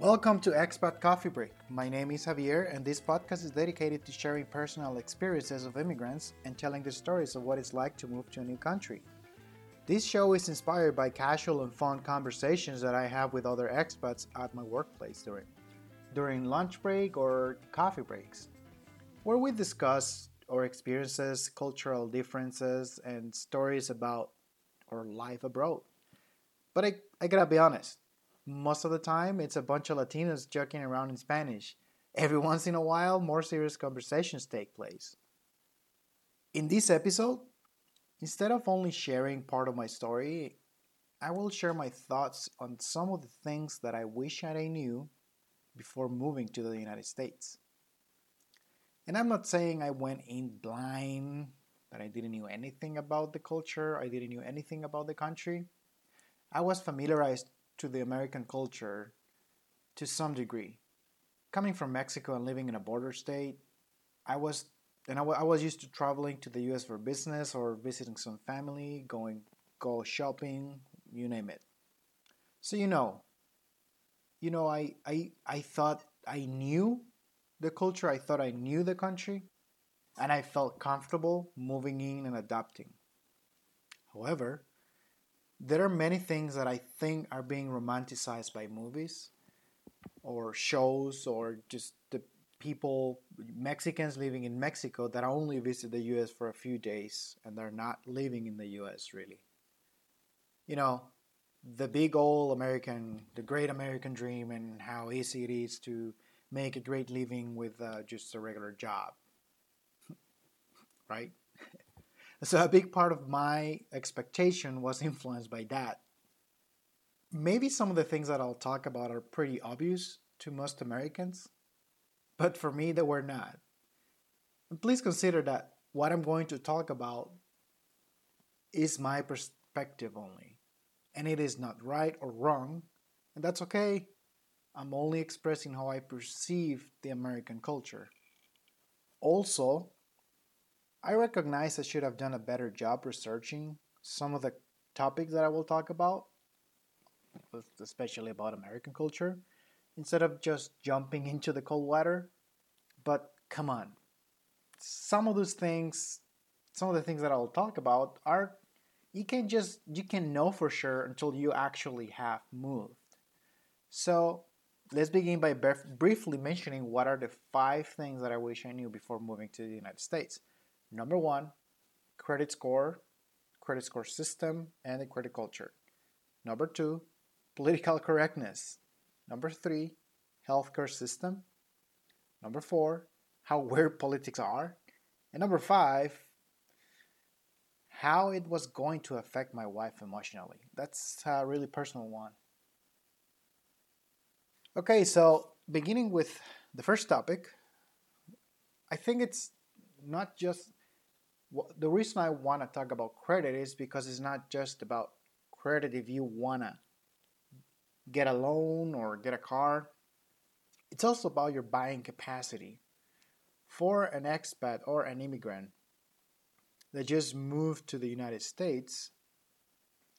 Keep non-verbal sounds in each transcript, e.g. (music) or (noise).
Welcome to Expat Coffee Break. My name is Javier, and this podcast is dedicated to sharing personal experiences of immigrants and telling the stories of what it's like to move to a new country. This show is inspired by casual and fun conversations that I have with other expats at my workplace during, during lunch break or coffee breaks, where we discuss our experiences, cultural differences, and stories about our life abroad. But I, I gotta be honest, most of the time, it's a bunch of Latinos joking around in Spanish. Every once in a while, more serious conversations take place. In this episode, instead of only sharing part of my story, I will share my thoughts on some of the things that I wish I knew before moving to the United States. And I'm not saying I went in blind, that I didn't know anything about the culture, I didn't know anything about the country. I was familiarized to the American culture to some degree. Coming from Mexico and living in a border state, I was and I, w- I was used to traveling to the U.S. for business or visiting some family, going go shopping, you name it. So you know, you know, I I I thought I knew the culture. I thought I knew the country, and I felt comfortable moving in and adapting. However, there are many things that I think are being romanticized by movies or shows or just the people Mexicans living in Mexico that only visit the US for a few days and they're not living in the US really. You know, the big old American, the great American dream and how easy it is to make a great living with uh, just a regular job. (laughs) right? So a big part of my expectation was (laughs) influenced by that. Maybe some of the things that I'll talk about are pretty obvious to most Americans, but for me, they were not. And please consider that what I'm going to talk about is my perspective only, and it is not right or wrong, and that's okay. I'm only expressing how I perceive the American culture. Also, I recognize I should have done a better job researching some of the topics that I will talk about, especially about American culture, instead of just jumping (laughs) into the cold water. But come on, some of those things, some of the things that I'll talk about are you can just you can know for sure until you actually have moved. So let's begin by briefly mentioning what are the five things that I wish I knew before moving to the United States. Number one, credit score, credit score system, and the credit culture. Number two, political correctness. Number three, healthcare system. Number four, how weird politics are. And number five, how it was going to affect my wife emotionally. That's a really personal one. Okay, so beginning with the first topic, I think it's not just the reason I want to talk about credit is because it's not just about credit if you want to get a loan or get a car. It's also about your buying capacity. For an expat or an immigrant that just moved to the United States,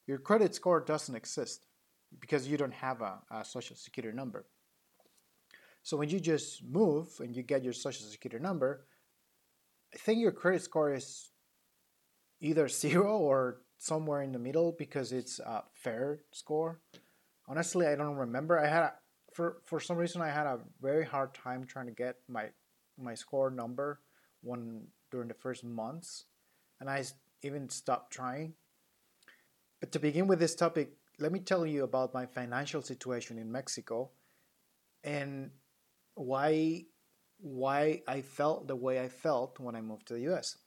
your credit score doesn't exist because you don't have a, a social security number. So when you just move and you get your social security number, I think your credit score is either (laughs) zero or somewhere in the middle because it's a fair score. Honestly, I don't remember. I had a, for for some reason I had a very hard time trying to get my my score number one during the first months, and I even stopped trying. But to begin with this topic, let me tell you about my financial situation in Mexico and why why I felt the way I felt when I moved to the US.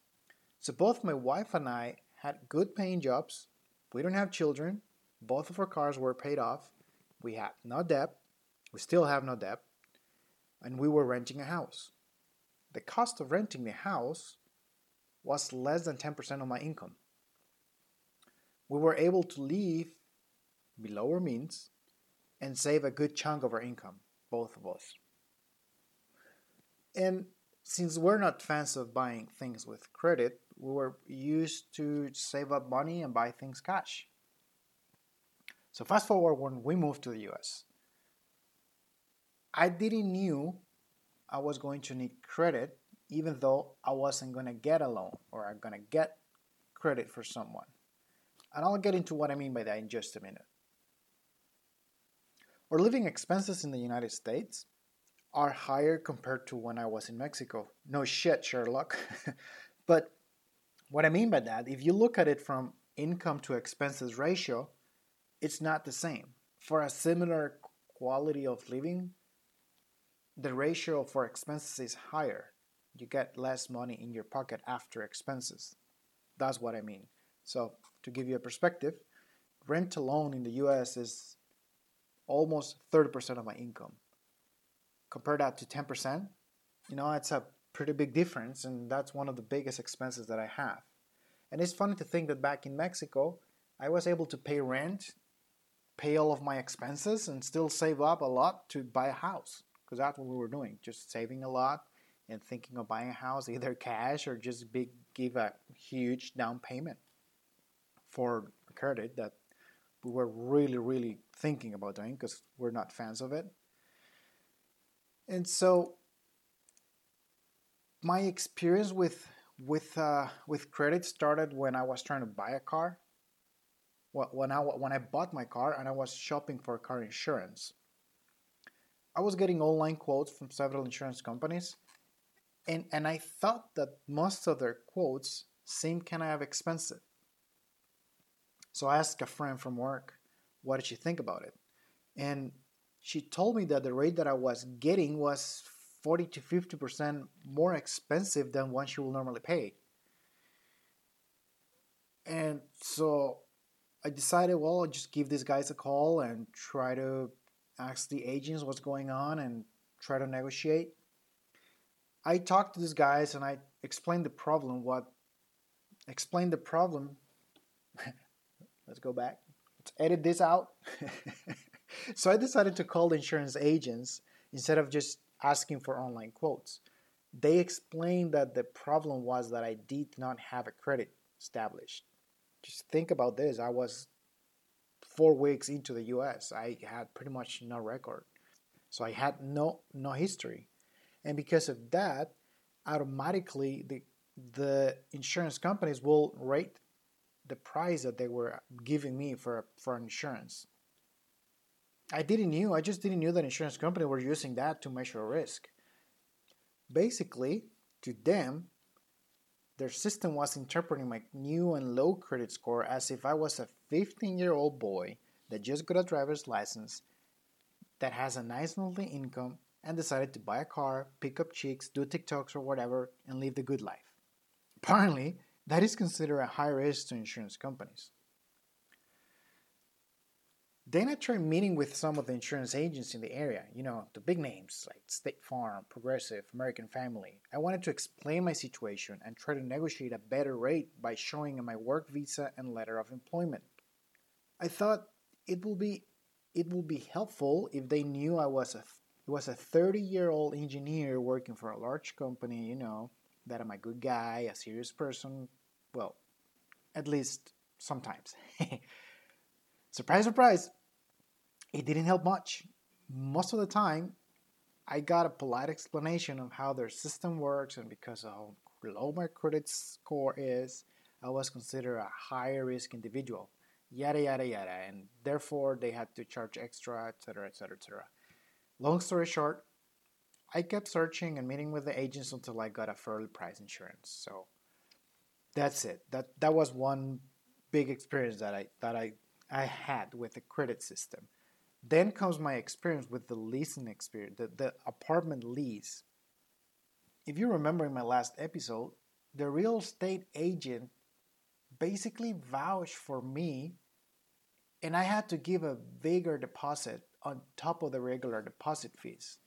So both my wife and I had good paying jobs. We don't have children. Both of our cars were paid off. We had no debt. We still have no debt. And we were renting a house. The cost of renting the house was less than 10% of my income. We were able to live below our means and save a good chunk of our income, both of us. And since we're not fans of buying things with credit, we were used to save up money and buy things cash. So fast forward when we moved to the US. I didn't knew I was going to need credit even though I wasn't going to get a loan or I'm going to get credit for someone. And I'll get into what I mean by that in just a minute. Our living expenses in the United States are higher compared to when I was in Mexico. No shit, Sherlock. (laughs) but what I mean by that, if you look at it from income to expenses ratio, it's not the same. For a similar quality of living, the ratio for expenses is higher. You get less money in your pocket after expenses. That's what I mean. So, to give you a perspective, rent alone in the US is almost 30% of my income. Compare that to 10%, you know, it's a pretty big difference, and that's one of the biggest expenses that I have. And it's funny to think that back in Mexico, I was able to pay rent, pay all of my expenses, and still save up a lot to buy a house because that's what we were doing, just saving a lot and thinking of buying a house, either cash or just big, give a huge down payment for credit that we were really, really thinking about doing because we're not fans of it. And so, my experience with with uh, with credit started when I was trying to buy a car. When I when I bought my car and I was shopping for car insurance, I was getting online quotes from several insurance companies, and and I thought that most of their quotes seemed kind of expensive. So I asked a friend from work, what did she think about it? And she told me that the rate that I was getting was 40 to 50% more expensive than what she will normally pay. And so I decided, well, I'll just give these guys a call and try to ask the agents what's going on and try to negotiate. I talked to these guys and I explained the problem. What explained the problem? (laughs) Let's go back. Let's edit this out. (laughs) so I decided to call the insurance agents instead of just asking for online quotes. They explained that the problem was that I did not have a credit established. Just think about this. I was four weeks into the US. I had pretty much no record. So I had no no history. And because of that, automatically the the insurance companies will rate the price that they were giving me for for insurance. I didn't knew. I just didn't knew that insurance company were using that to measure risk. Basically, to them, their system was interpreting my new and low credit score as if I was a 15 year old boy that just got a driver's license, that has a nice monthly income, and decided to buy a car, pick up chicks, do TikToks or whatever, and live the good life. Apparently, that is considered a high risk to insurance companies. Then I tried meeting with some of the insurance agents in the area, you know, the big names like State Farm, Progressive, American Family. I wanted to explain my situation and try to negotiate a better rate by showing my work visa and letter of employment. I thought it will be it will be helpful if they knew I was a was a 30-year-old engineer working for a large company, you know, that I'm a good guy, a serious person, well, at least sometimes. (laughs) surprise, surprise, it didn't help much. Most of the time, I got a polite explanation of how their system works, and because of how low my credit score is, I was considered a higher risk individual. Yada yada yada, and therefore they had to charge extra, etc., etc., etc. Long story short, I kept searching and meeting with the agents until I got a fairly priced insurance. So that's it. That that was one big experience that I that I I had with the credit system. Then comes my experience with the leasing experience, the, the apartment lease. If you remember in my last episode, the real estate agent basically vouched for me, and I had to give a bigger deposit on top of the regular deposit fees.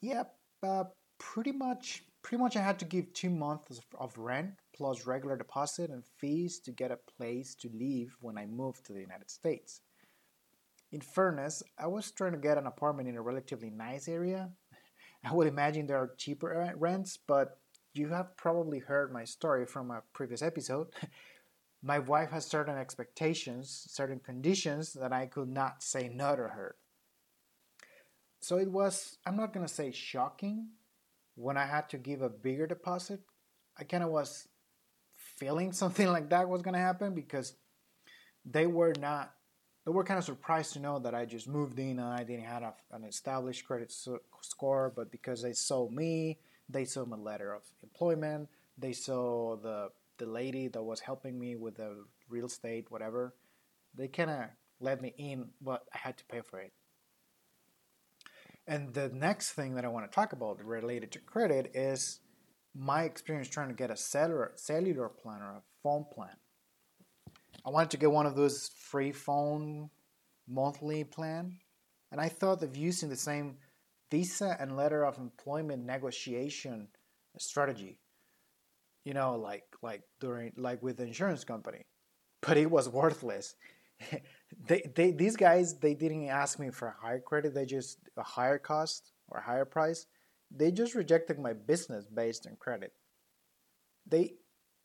Yep, uh, pretty much pretty much I had to give two months of rent plus regular deposit and fees to get a place to live when I moved to the United States. In fairness, I was trying to get an apartment in a relatively nice area. (laughs) I would imagine there are cheaper rents, but you have probably heard my story from a previous episode. (laughs) my wife has certain expectations, certain conditions that I could not say no to her. so it was, I'm not going to say shocking when I had to give a bigger deposit. I kind of was feeling (laughs) something like that was going to happen because they were not they were kind of surprised to know that I just moved in and I didn't have an established credit score, but because they saw me, they saw my letter of employment, they saw the the lady that was helping me with the real estate, whatever. They kind of let me in, but I had to pay for it. And the next thing that I want to talk about related to credit is my experience trying to get a cellular cellular plan or a phone plan. I wanted to get one of those free phone monthly plan, and I thought of using the same visa and letter of employment negotiation strategy. You know, like like during like with the insurance company, but it was worthless. (laughs) they, they these guys they didn't ask me for a higher credit. They just a higher cost or a higher price. They just rejected my business based on credit. They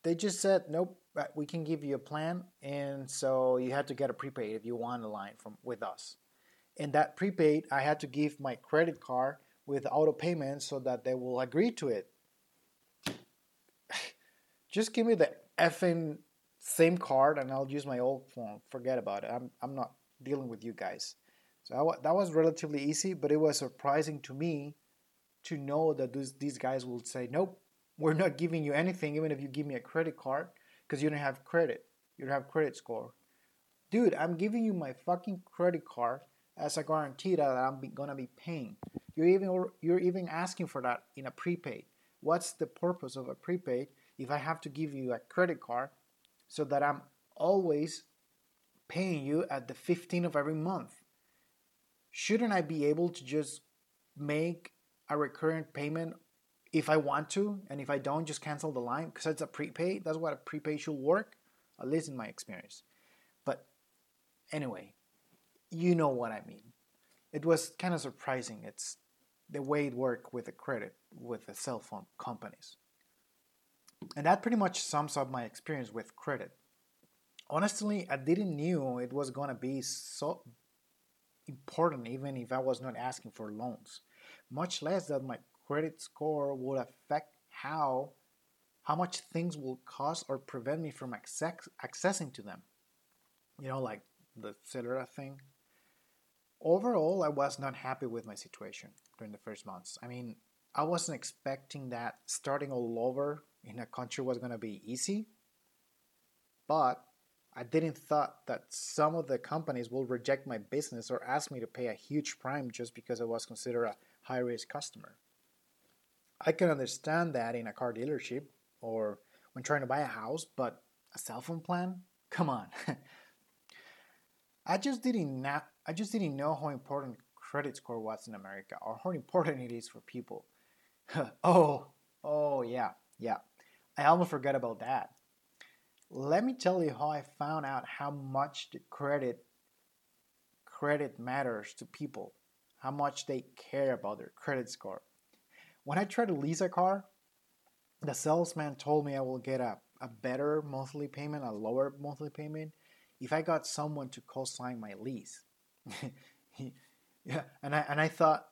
they just said nope we can give you a plan and so you had to get a prepaid if you want a line from with us. And that prepaid i had to give my credit card with auto payment so that they will agree to it. (sighs) Just give me the effing same card and i'll use my old phone. Forget about it. I'm, I'm not dealing with you guys. So that was relatively easy but it was surprising to me to know that these, these guys will say nope we're not giving you anything even if you give me a credit card because you don't have credit. You don't have credit score. Dude, I'm giving you my fucking credit card as a guarantee that I'm gonna be paying. You're even you're even asking for that in a prepaid. What's the purpose of a prepaid if I have to give you a credit card so that I'm always paying you at the 15th of every month? Shouldn't I be able to just make a recurrent payment if I want to, and if I don't, just cancel the line because it's a prepaid. That's what a prepaid should work, at least in my experience. But anyway, you know what I mean. It was kind of surprising. It's the way it worked with the credit with the cell phone companies. And that pretty much sums up my experience with credit. Honestly, I didn't knew it was gonna be so important even if I was not asking for loans. Much less that my credit score would affect how how much things will cost or prevent me from access, accessing to them. You know, like the cellular thing. Overall, I was not happy with my situation during the first months. I mean, I wasn't expecting that starting all over in a country was going to be easy. But I didn't thought that some of the companies will reject my business or ask me to pay a huge prime just because I was considered a high risk customer. I can understand that in a car dealership or when trying to buy a house, but a cell phone plan? Come on. (laughs) I just didn't not, I just didn't know how important credit score was in America or how important it is for people. (laughs) oh, oh yeah, yeah. I almost forgot about that. Let me tell you how I found out how much the credit credit matters to people, how much they care about their credit score. When I tried to lease a car, the salesman told me I will get a, a better monthly payment, a lower monthly payment, if I got someone to co-sign my lease. (laughs) yeah, and I and I thought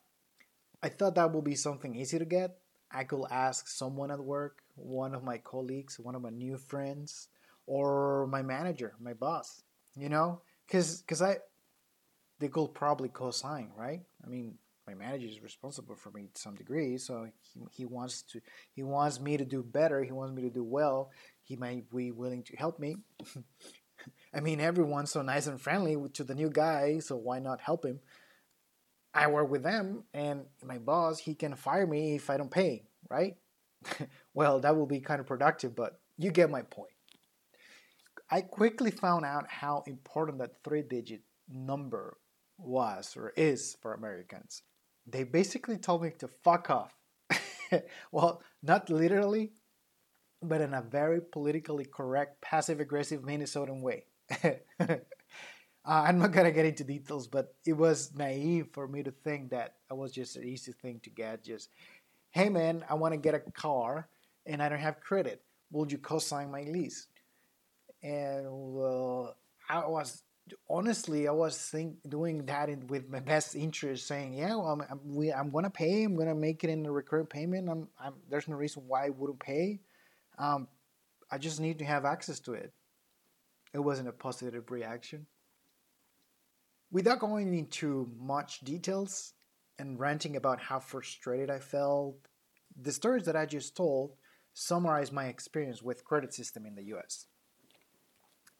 I thought that would be something easy to get. I could ask someone at work, one of my colleagues, one of my new friends, or my manager, my boss. You know, because because I they could probably co-sign, right? I mean, my manager is responsible for me to some degree so he, he wants to he wants me to do better he wants me to do well he might be willing to help me. (laughs) I mean everyone's so nice and friendly to the new guy so why not help him? I work with them and my boss he can fire me if i don't pay right? (laughs) Well that will be kind of productive but you get my point. I quickly found out how important that three digit number was or is for americans they basically told me to fuck off. (laughs) well, not literally, but in a very politically correct, passive aggressive Minnesotan way. (laughs) uh, I'm not gonna get into details, but it was naive for me to think that it was just an easy thing to get. Just, hey man, I want to get a car and I don't have credit. Would you co-sign my lease? And well, I was honestly, I was think, doing that in, with my best interest, saying, "Yeah, well, I'm, I'm, we, I'm gonna pay. I'm gonna make it in a recurring payment. I'm, I'm, there's no reason why I wouldn't pay. Um, I just need to have access to it." It wasn't a positive reaction. Without going into much details and ranting about how frustrated I felt, the stories that I just told summarize my experience with credit system in the US.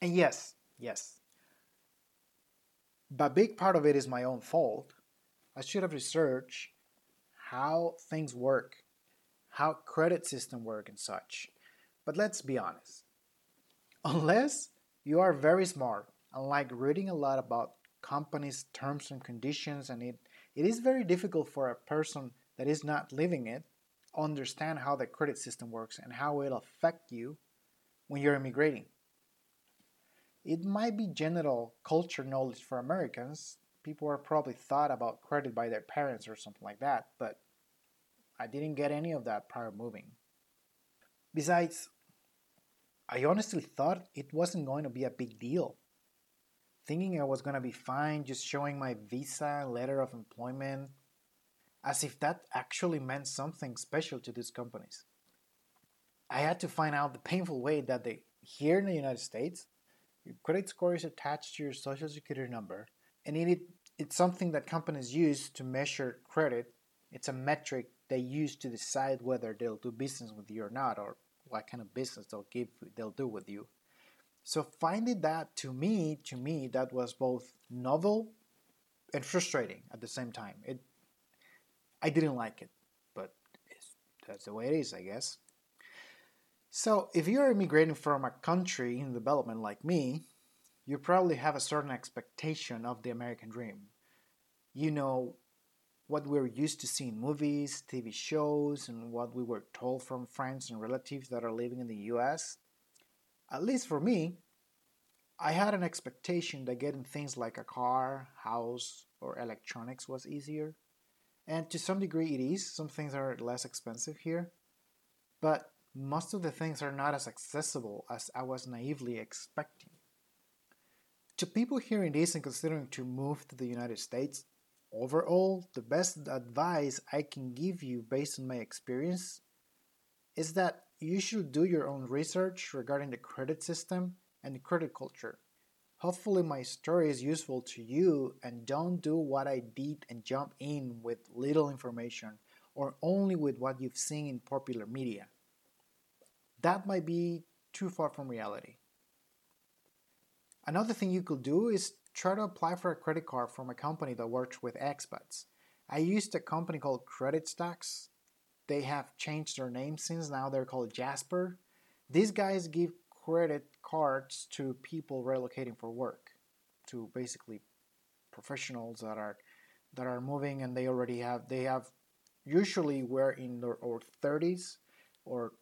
And yes, yes, but a big part of it is my own fault. I should have researched how things work, how credit system work and such. But let's be honest. Unless you are very smart and like reading a lot about companies' terms and conditions and it, it is very difficult for a person that is not living it understand how the credit system works and how it'll affect you when you're immigrating. It might be general culture knowledge for Americans. People are probably thought about credit by their parents or something like that, but I didn't get any of that prior moving. Besides, I honestly thought it wasn't going to be a big deal. Thinking I was going to be fine just showing my visa, letter of employment, as if that actually meant something special to these companies. I had to find out the painful way that they, here in the United States, your credit score is attached to your social security number, and it, it's something that companies use to measure credit. It's a metric they use to decide whether they'll do business with you or not, or what kind of business they'll give they'll do with you. So finding that to me, to me, that was both novel and frustrating at the same time. It, I didn't like it, but that's the way it is, I guess. So, if you're immigrating from a country in development like me, you probably have a certain expectation of the American dream. You know what we're used to seeing movies, TV shows, and what we were told from friends and relatives that are living in the US. At least for me, I had an expectation that getting things like a car, house, or electronics was easier. And to some degree, it is. Some things are less expensive here. But most of the things are not as accessible as I was naively expecting. To people hearing this and considering to move to the United States, overall, the best advice I can give you based on my experience is that you should do your own research regarding the credit system and the credit culture. Hopefully, my story is useful to you and don't do what I did and jump in with little information or only with what you've seen in popular media that might be too far from reality. Another thing you could do is try to apply for a credit card from a company that works with expats. I used a company called Credit Stacks. They have changed their name since now they're called Jasper. These guys give credit cards to people relocating for work, to basically professionals that are that are moving and they already have they have usually we're in their or 30s or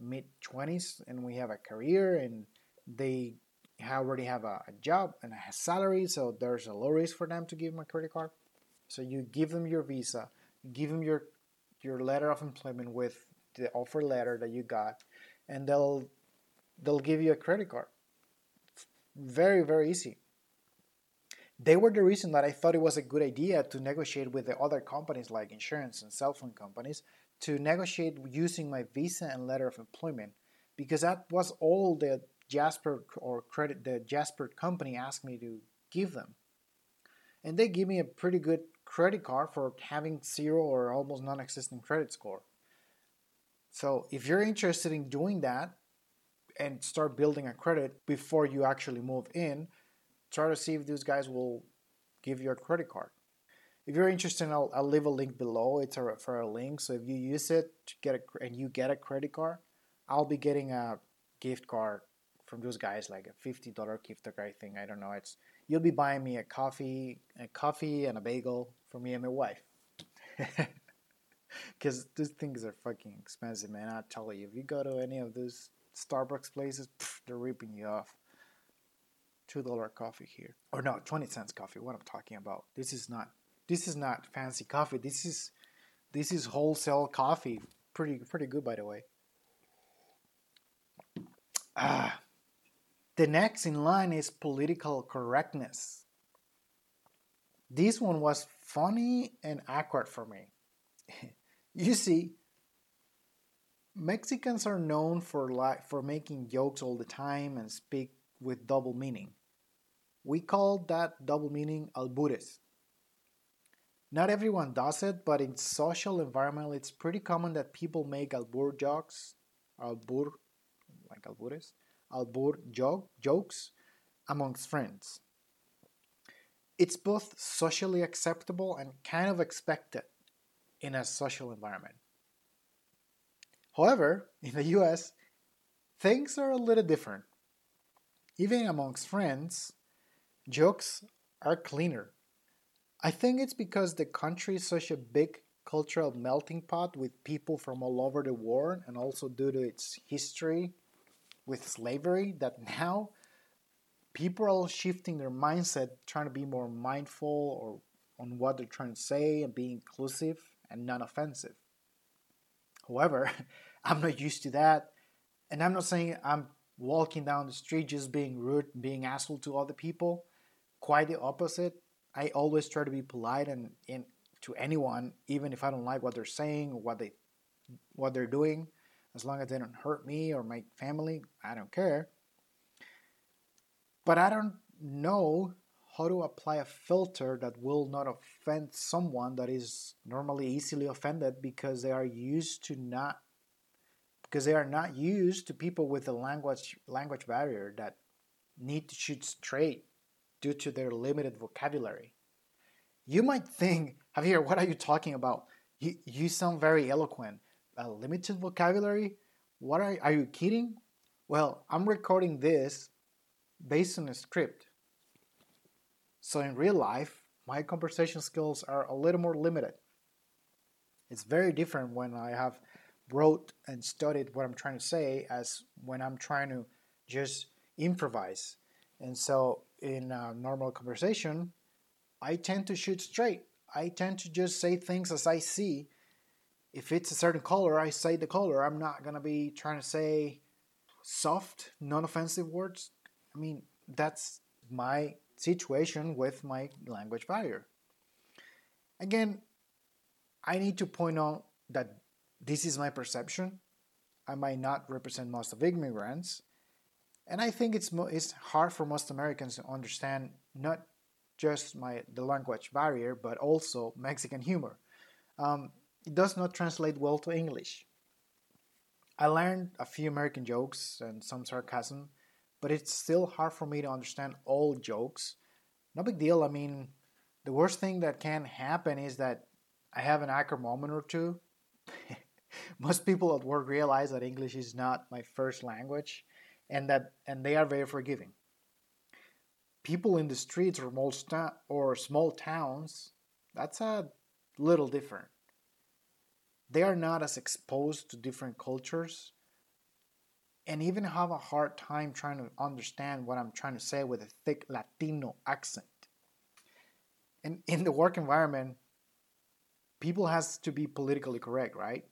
mid 20s and we have a career and they already have a, a job and a salary so there's a low risk for them to give them a credit card. So you give them your visa give them your your letter of employment with the offer letter that you got and they'll they'll give you a credit card. Very very easy. They were the reason that I thought it was a good idea to negotiate with the other companies like insurance and cell phone companies to negotiate using my visa and letter of employment because that was all the Jasper or credit the Jasper company asked me to give them. And they give me a pretty good credit card for having zero or almost non-existent credit score. So if you're interested in doing that and start building a credit before you actually move in, try to see if these guys will give you a credit card. If you're interested, I'll, I'll leave a link below. It's a referral link. So if you use it to get a and you get a credit card, I'll be getting a gift card from those guys, like a fifty dollar gift card thing. I don't know. It's you'll be buying me a coffee, a coffee and a bagel for me and my wife. (laughs) Because these things are fucking expensive, man. I tell you, if you go to any of those Starbucks places, pff, they're ripping you off. Two dollar coffee here, or no, twenty cents coffee. What I'm talking about. This is not this is not fancy coffee. This is this is wholesale coffee. Pretty pretty good by the way. Ah. The next in line is political correctness. This one was funny and awkward for me. (laughs) you see, Mexicans are known for like for making jokes all the time and speak with double meaning. We call that double meaning albures. Not everyone does it, but in social environment it's pretty common that people make albur jokes, albur like albures, albur joke, jokes amongst friends. It's both socially acceptable and kind of expected in a social environment. However, in the US, things are a little different. Even amongst friends, jokes are cleaner. I think it's because the country is such a big cultural melting pot with people from all over the world and also due to its history with slavery that now people are shifting their mindset trying to be more mindful or on what they're trying to say and be inclusive and non-offensive however (laughs) i'm not used to that. And i'm not saying i'm walking down the street just being rude being asshole to other people. Quite the opposite i always try to be polite and, and to anyone even if i don't like what they're saying or what they what they're doing as long as they don't hurt me or my family i don't care. But I don't know how to apply a filter that will not offend someone that is normally easily offended because they are used to not because they are not used to people with a language language barrier that need to shoot straight due to their limited vocabulary. You might think, Javier, what are you talking about? You, you sound very eloquent. A limited vocabulary? What are, are you kidding? Well, I'm recording this based on a script. So in real life, my conversation skills are a little more limited. It's very different when I have wrote and studied what I'm trying to say as when I'm trying to just improvise. And so in a normal conversation, I tend to shoot straight. I tend to just say things as I see. If it's a certain color, I say the color. I'm not going to be trying to say soft, non offensive words I mean, that's my situation with my language barrier. Again, I need to point out that this is my perception. I might not represent most of immigrants, and I think it's it's hard for most Americans to understand not just my the language barrier, but also Mexican humor. Um, it does not translate well to English. I learned a few American jokes and some sarcasm, but it's still hard for me to understand all jokes. No big deal. I mean, the worst thing that can happen is that I have an awkward moment or two. (laughs) Most people at work realize that English is not my first language and that and they are very forgiving. People in the streets or small, or small towns, that's a little different. They are not as exposed to different cultures and even have a hard time trying to understand what I'm trying to say with a thick Latino accent. And in the work environment, people has to be politically correct, right?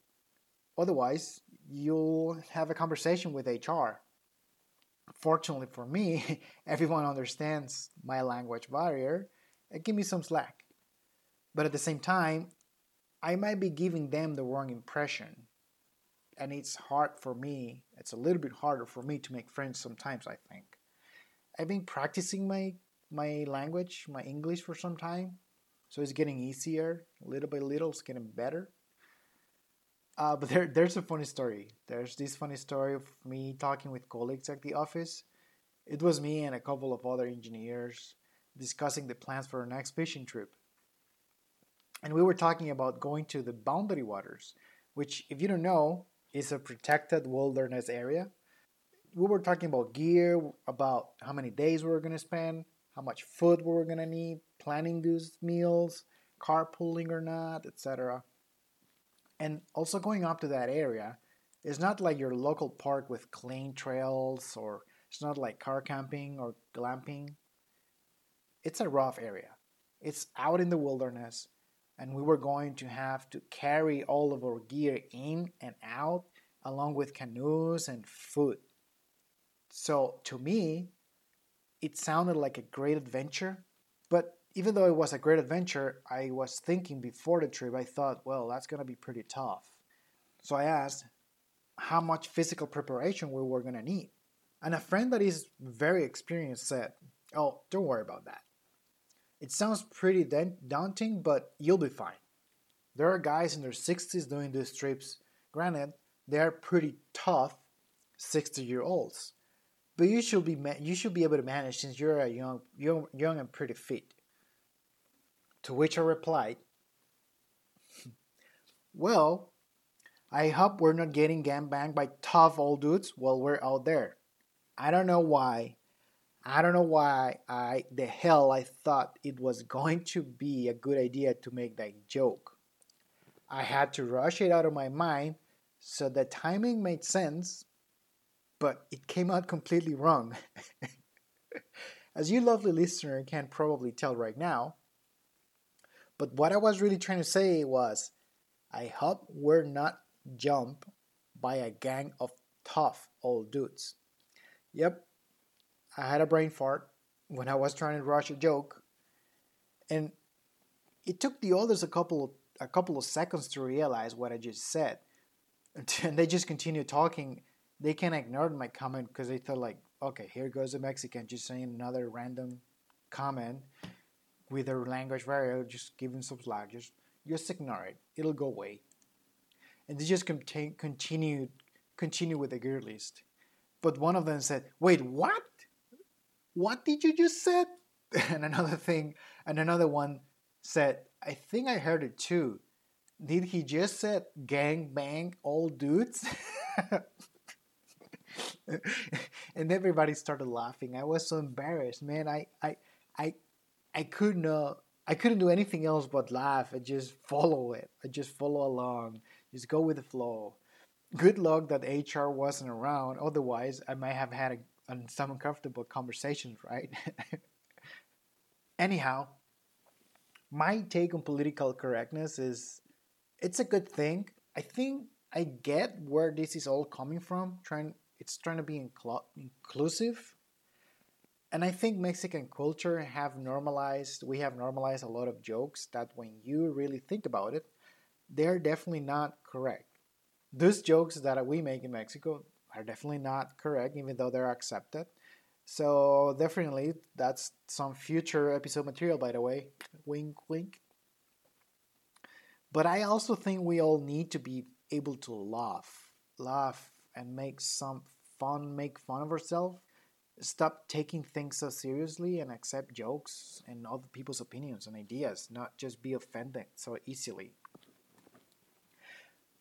Otherwise, you'll have a conversation with HR. Fortunately for me, (laughs) everyone understands my language barrier and give me some slack. But at the same time, I might be giving them the wrong impression and it's hard for me. It's a little bit harder for me to make friends sometimes. I think I've been practicing my my language, my English for some time, so it's getting easier. Little by little, it's getting better. Uh, but there, there's a funny story. There's this funny story of me talking with colleagues at the office. It was me and a couple of other engineers discussing the plans for our next fishing trip. And we were talking about going to the boundary waters, which, if you don't know, is a protected wilderness area. We were talking about gear, about how many days we were going to spend, how much food we were going to need, planning these meals, carpooling or not, etc. And also going up to that area is not like your local park with clean trails or it's not like car camping or glamping. It's a rough area. It's out in the wilderness and we were going to have to carry all of our gear in and out along with canoes and food. So to me, it sounded like a great adventure. But even though it was a great adventure, I was thinking before the trip, I thought, well, that's going to be pretty tough. So I asked how much physical preparation we were going to need. And a friend that is very experienced said, oh, don't worry about that. It sounds pretty daunting, but you'll be fine. There are guys in their 60s doing these trips. Granted, they are pretty tough 60 year olds. But you should be you should be able to manage since you're a young young young and pretty fit. To which I replied, "Well, I hope we're not getting gangbanged by tough old dudes while we're out there. I don't know why. I don't know why I the hell I thought it was going to be a good idea to make that joke. I had to rush it out of my mind so the timing made sense, but it came out completely wrong. (laughs) As you lovely listener can probably tell right now, but what I was really trying to say was I hope we're not jumped by a gang of tough old dudes. Yep, I had a brain fart when I was trying to rush a joke, and it took the others a couple of, a couple of seconds to realize what I just said (laughs) and they just continued talking. They can ignore my comment because they thought like, okay, here goes a Mexican just saying another random comment with their language barrier, just giving some slack. Just just ignore it. It'll go away. And they just continue continue continue with the gear list. But one of them said, "Wait, what? What did you just said?" (laughs) And another thing, and another one said, "I think I heard it too." did he just said gang bang all dudes? (laughs) and everybody started laughing. I was so embarrassed, man. I I I I couldn't uh, I couldn't do anything else but laugh and just (laughs) follow it. I just follow along. Just go with the flow. Good luck that HR wasn't around. Otherwise, I might have had a, some uncomfortable conversations, right? (laughs) Anyhow, my take on political correctness is it's a good thing. I think I get where this is all coming from. Trying, it's trying to be incl- inclusive, and I think Mexican culture have normalized. We have normalized a lot of jokes that, when you really think about it, they're definitely not correct. Those jokes that we make in Mexico are definitely not correct, even though they're accepted. So definitely, that's some future episode material. By the way, wink, wink. But I also think we all need to be able to laugh, laugh and make some fun, make fun of ourselves. Stop taking things so seriously and accept jokes and other people's opinions and ideas, not just be offended so easily.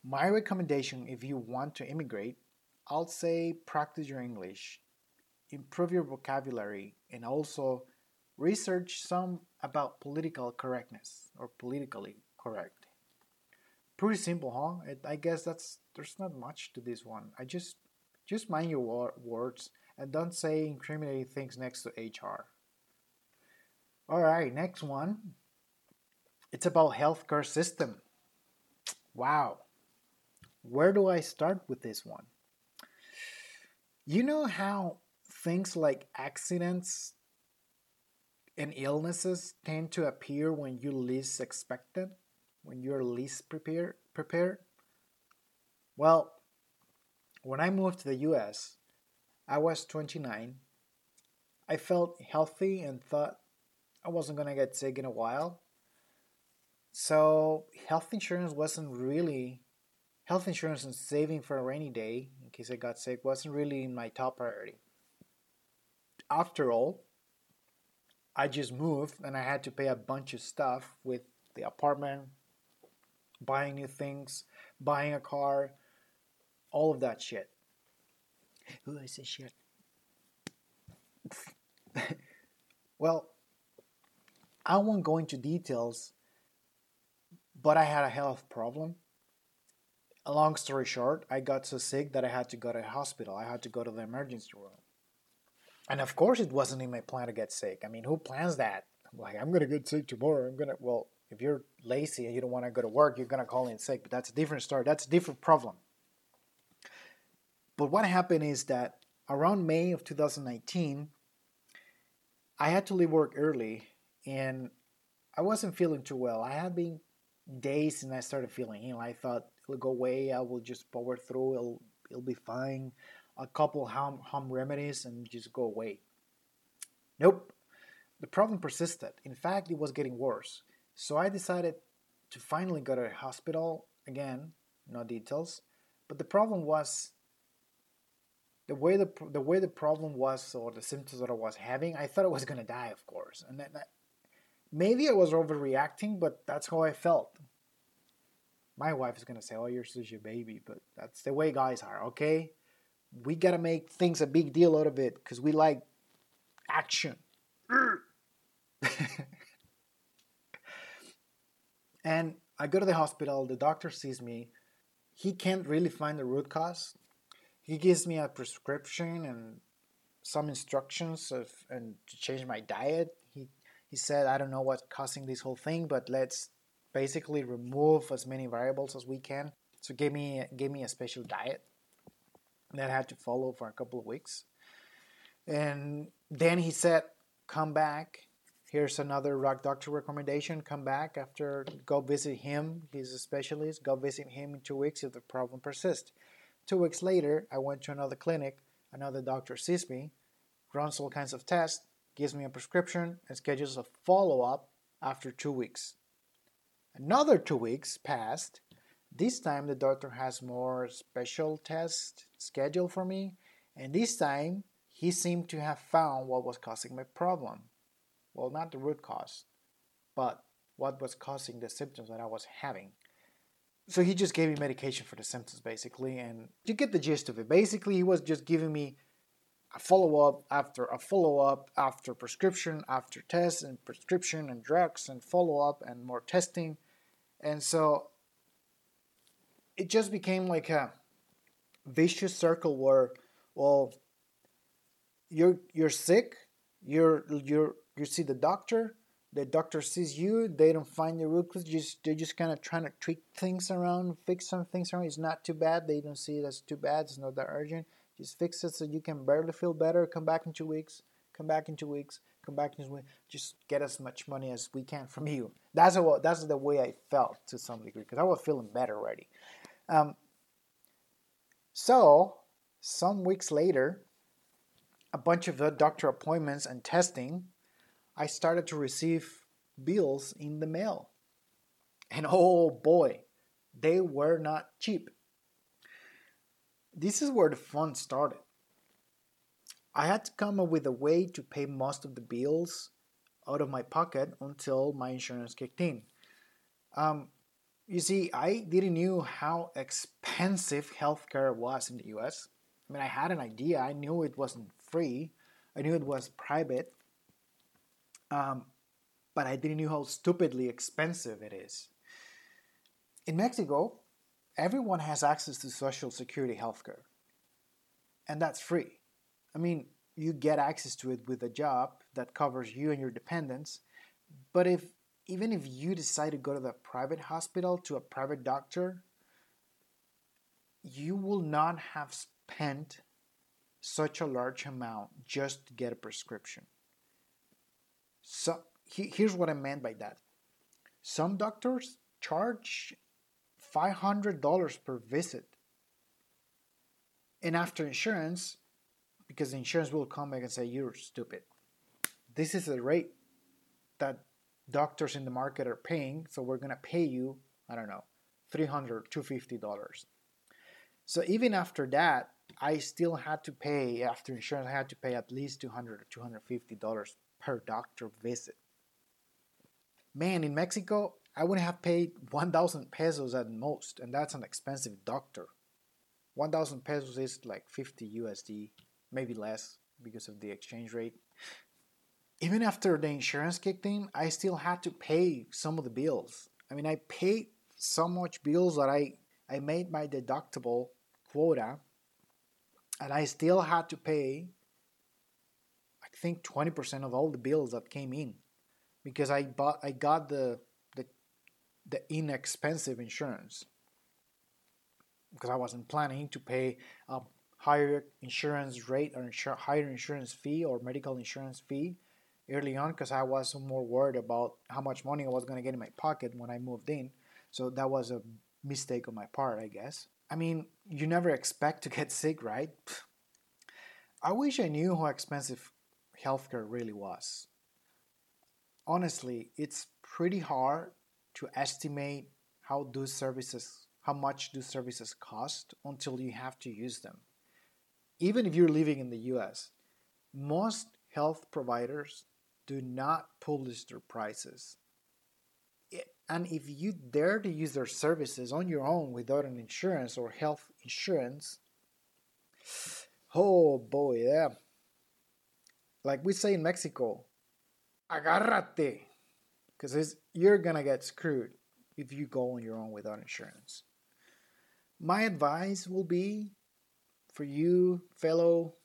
My recommendation if you want to immigrate, I'll say practice your English, improve your vocabulary, and also research some about political correctness or politically correct. Pretty simple, huh? I guess that's there's not much to this one. I just just mind your wor- words and don't say incriminating things next to HR. All right, next one. It's about healthcare system. Wow. Where do I start with this one? You know how things like accidents and illnesses tend to appear when you least expect it? when you're least prepared prepared? Well, when I moved to the US, I was 29. I felt healthy and thought I wasn't going to get sick in a while. So, health insurance wasn't really health insurance and saving for a rainy day in case I got sick wasn't really in my top priority. After all, I just moved and I had to pay a bunch of stuff with the apartment, buying new things, buying a car, all of that shit. Who this shit? (laughs) well, I won't go into details, but I had a health problem. A long story short, I got so sick that I had to go to the hospital. I had to go to the emergency room. And of course, it wasn't in my plan to get sick. I mean, who plans that? I'm Like, I'm gonna get sick tomorrow. I'm gonna, well, if you're lazy and you don't want to go to work, you're going to call in sick, but that's a different story. That's a different problem. But what happened is that around May of 2019, I had to leave work early and I wasn't feeling too well. I had been days and I started feeling ill. I thought it'll go away. I will just power through. It'll it'll be fine. A couple home home remedies and just go away. Nope. The problem persisted. In fact, it was getting worse. So I decided to finally go to a hospital again. No details. But the problem was the way the the way the problem was or the symptoms that I was having. I thought I was gonna die, of course, and that, that maybe I was overreacting, but that's how I felt. My wife is gonna say, "Oh, you're such a baby," but that's the way guys are. Okay, we gotta make things a big deal out of it because we like action. (laughs) and I go to the hospital. The doctor sees me. He can't really find the root cause. He gives me a prescription and some instructions of and to change my diet. He he said, I don't know what's causing this whole thing, but let's basically remove as many variables as we can. So gave me gave me a special diet that I had to follow for a couple of weeks. And then he said, come back. Here's another rock doctor recommendation. Come back after, go visit him. He's a specialist. Go visit him in two weeks if the problem persists. Two weeks later, I went to another clinic. Another doctor sees me, runs all kinds of tests, gives me a prescription, and schedules a follow up after two weeks. Another two weeks passed. This time, the doctor has more special tests scheduled for me, and this time, he seemed to have found what was causing my problem. Well, not the root cause, but what was causing the symptoms that I was having. So he just gave me medication for the symptoms basically, and you get the gist of it. Basically, he was just giving me a follow up after a follow up after prescription after test and prescription and drugs and follow up and more testing. And so it just became like a vicious circle where well you're you're sick, you're you're you see the doctor, the doctor sees you, they don't find the root cause, just they're just kind of trying to tweak things around, fix some things around. It's not too bad. They don't see it as too bad. It's not that urgent. Just fix it so you can barely feel better. Come back in two weeks. Come back in two weeks. Come back in two weeks. Just get as much money as we can from you. That's what that's the way I felt to some degree because I was feeling better already. Um, so some weeks later, a bunch of the doctor appointments and testing, I started to receive bills in the mail. And (laughs) oh boy, they were not cheap this is where the fun started. I had to come up with a way to pay most of the bills out of my pocket until my insurance kicked in. Um, you see, I didn't know how expensive healthcare was in the US. I mean, I had an idea. I knew it wasn't free. I knew it was private. Um, but I didn't know how stupidly expensive it is. In Mexico, everyone has access to Social Security healthcare, and that's free. I mean, you get access to it with a job that covers you and your dependents. But if even if you decide to go to the private hospital to a private doctor, you will not have spent such a large amount just to get a prescription. So here's what I meant by that. Some doctors charge $500 per visit. And after insurance, because insurance will come back and say, You're stupid. This is the rate that doctors in the market are paying, so we're going to pay you, I don't know, $300, $250. So even after that, I still had to pay, after insurance, I had to pay at least 200 or $250 per doctor visit. Man, in Mexico, I would have paid 1,000 pesos at most, and that's an expensive doctor. 1,000 pesos is like 50 USD, maybe less because of the exchange rate. Even after the insurance kicked in, I still had to pay some of the bills. I mean, I paid so much bills that I, I made my deductible quota, and I still had to pay, think, 20% of all the bills that came in because I bought I got the the the inexpensive insurance because I wasn't planning to pay a, higher insurance rate or insur- higher insurance fee or medical insurance fee early on because I was more worried about how much money I was going to get in my pocket when I moved in. So that was a mistake on my part, I guess. I mean, you never expect to get sick, right? I wish I knew how expensive healthcare really was. Honestly, it's pretty hard to estimate how those services how much do services cost until you have to use them. Even if you're living in the US, most health providers do not publish their prices. And if you dare to use their services on your own without an insurance or health insurance, oh boy, yeah. Like we say in Mexico, agárrate, because you're gonna get screwed if you go on your own without insurance. My advice will be for you, fellow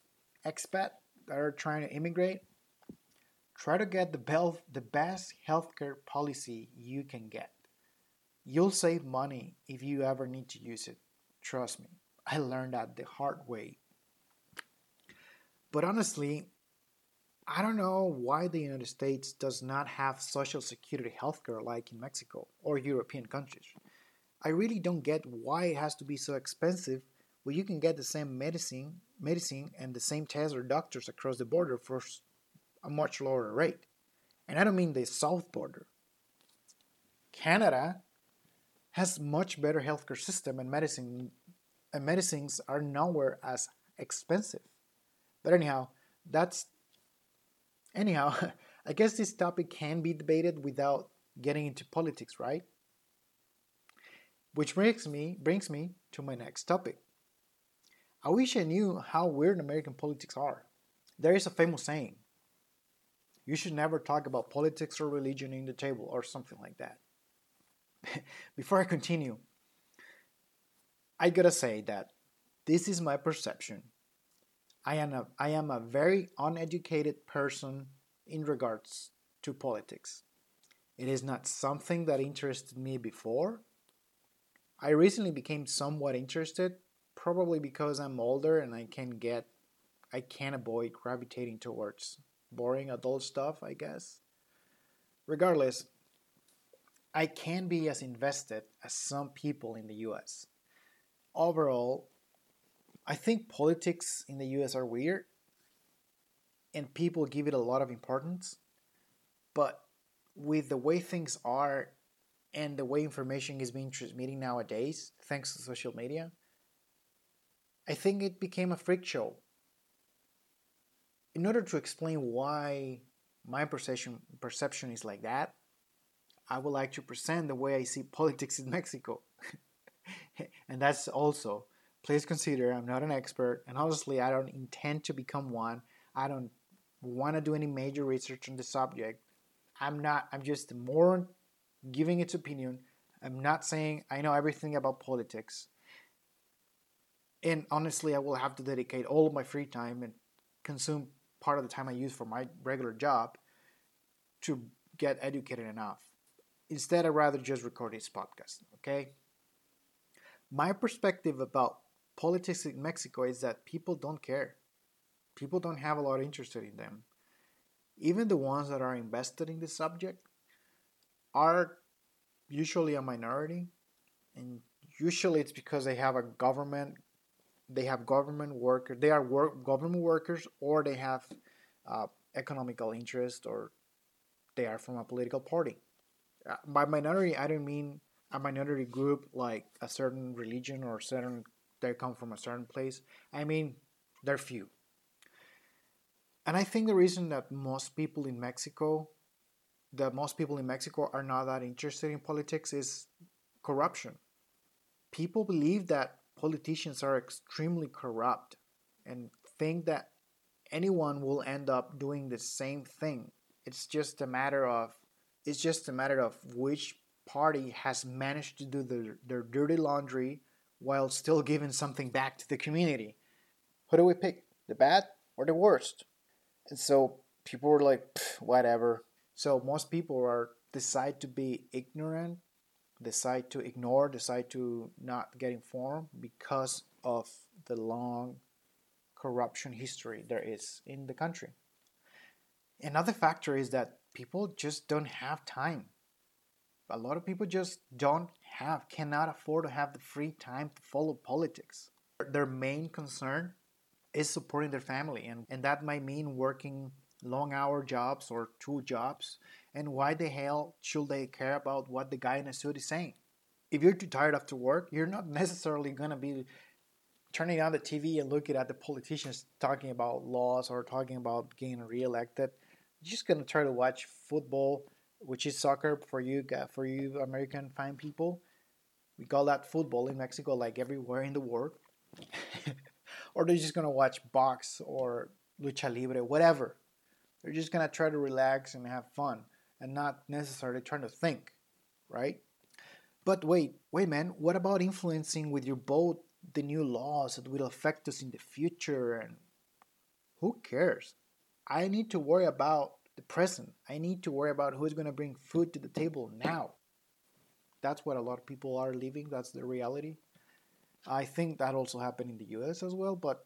expat that are trying to immigrate, try to get the, bel- the best healthcare policy you can get. You'll save money if you ever need to use it. Trust me, I learned that the hard way. But honestly, I don't know why the United States does not have social security healthcare like in Mexico or European countries. I really don't get why it has to be so expensive when you can get the same medicine, medicine and the same tests or doctors across the border for a much lower rate. And I don't mean the south border. Canada has much better healthcare system and medicine and medicines are nowhere as expensive. But anyhow, that's anyhow, (laughs) I guess this topic can be debated without getting into politics, right? Which brings me brings me to my next topic. I wish I knew how weird American politics are. There is a famous saying. You should never talk about politics or religion in the table or something like that. (laughs) Before I continue, I gotta say that this is my perception. I am a, I am a very uneducated person in regards to politics. It is not something that interested me before, I recently became somewhat interested, probably because I'm older and I can get I can't avoid gravitating towards boring adult stuff, I guess. Regardless, I can be as invested as some people in the US. Overall, I think politics in the US are weird and people give it a lot of importance. But with the way things are and the way information is being transmitted nowadays, thanks to social media, I think it became a freak show. In order to explain why my perception perception is like that, I would like to present the way I see (laughs) politics in Mexico. (laughs) and that's also, please consider I'm not an expert, and honestly, I don't intend to become one. I don't want to do any major research on the subject. I'm not, I'm just more giving its opinion. I'm not saying I know everything about politics. And honestly, I will have to dedicate all of my free time and consume part of the time I use for my regular job to get educated enough. Instead, I'd rather just record this podcast, okay? My perspective about politics in Mexico is that people don't care. People don't have a lot of interest in them. Even the ones that are invested in the subject are usually a minority, and usually it's because they have a government, they have government workers, they are work, government workers, or they have uh, economical interest, or they are from a political party. Uh, by minority, I don't mean a minority group like a certain religion or certain they come from a certain place. I mean they're few. And I think the reason that most people in Mexico that most people in Mexico are not that interested in politics is corruption. People believe that politicians are extremely corrupt and think that anyone will end up doing the same thing. It's just a matter of it's just a matter of which party has managed to do their, their dirty laundry while still giving something back to the community. Who do we pick? The bad or the worst? And so people were like, whatever, so most people are decide to be ignorant, decide to ignore, decide to not get informed because of the long corruption history there is in the country. Another factor is that people just don't have time. A lot of people just don't have, cannot afford to have the free time to follow politics. Their main concern is supporting their family, and, and that might mean working long hour jobs or two jobs. And why the hell should they care about what the guy in the suit is saying? If you're too tired after work, you're not (laughs) necessarily gonna be turning on the TV and looking at the politicians talking about laws or talking about getting reelected. You're just gonna try to watch football, which is soccer for you uh, for you American fine people. We call that football in Mexico, like everywhere in the world. (laughs) or they're just gonna watch box or lucha libre, whatever. They're just gonna try to relax and have fun and not necessarily trying to think, right? But wait, wait, man, what about influencing with your vote the new laws that will affect us in the future? And who cares? I need to worry about the present. I need to worry about who's going to bring food to the table now. That's what a lot of people are living. That's the reality. I think that also happened in the U.S. as well, but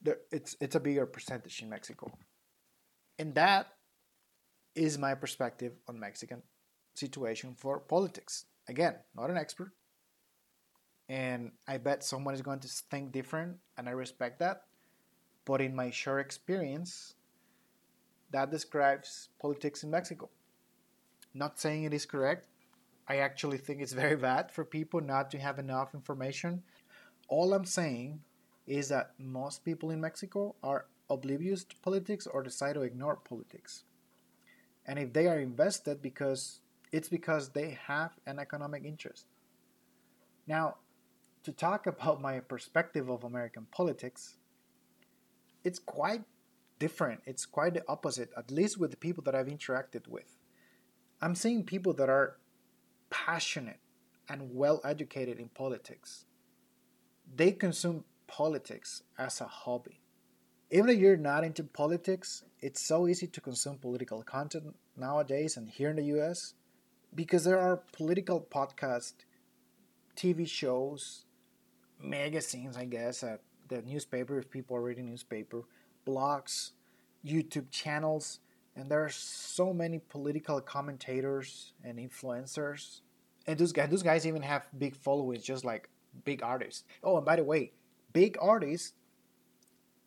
there, it's it's a bigger percentage in Mexico. And that is my perspective on Mexican situation for politics. Again, not an expert. And I bet someone is going to think different, and I respect that. But in my short experience, that describes politics in Mexico. Not saying it is correct. I actually think it's very bad for people not to have enough information. All I'm saying is that most people in Mexico are oblivious to politics or decide to ignore politics. And if they are invested because it's because they have an economic interest. Now, to talk about my perspective of American politics, it's quite different. It's quite the opposite, at least with the people that I've interacted with. I'm seeing people that are passionate and well educated in politics. They consume politics as a hobby even if you're not into politics, it's so easy to consume political content nowadays and here in the US because there are political podcasts, TV shows, magazines, I guess, the newspaper if people are reading newspaper, blogs, YouTube channels, and there are so many political commentators and influencers. And those guys, those guys even have big followings, just like big artists. Oh, and by the way, big artists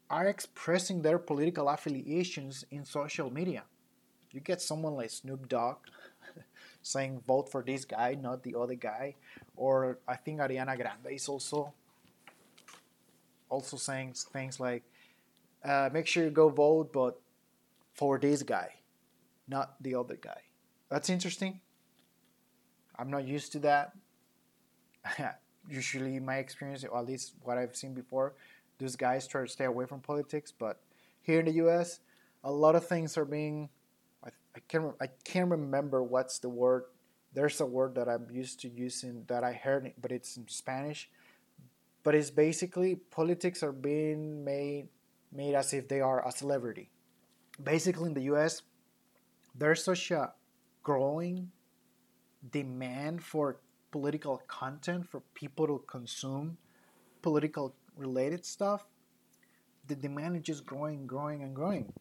are expressing their political affiliations in social media. You get someone like Snoop Dogg (laughs) saying vote for this guy, not the other guy, or I think Ariana Grande is also also saying things like uh, make sure you go vote, but for this guy, not the other guy. That's interesting. I'm not used to that. (laughs) Usually, my experience, or at least what I've seen before, these guys try to stay away from politics. But here in the U.S., a lot of things are being. I, I can't. I can't remember what's the word. There's a word that I'm used to using that I heard, but it's in Spanish. But it's basically politics are being made made as if they are a celebrity. Basically, in the U.S., there's such a growing demand for political content for people to consume political related stuff, the demand is just growing, growing, and growing.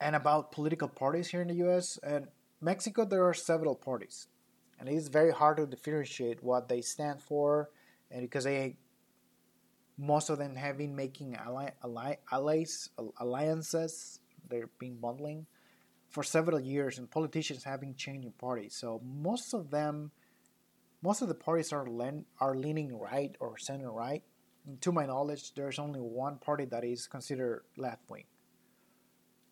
And about political parties here in the US and Mexico, there are several parties, and it is very hard to differentiate what they stand for, and because they most of them have been making ally, ally, allies, alliances, they've been bundling for several years, and politicians have been changing parties. So most of them most of the parties are, len- are leaning right or center right. To my knowledge, there's only one party that is considered left wing.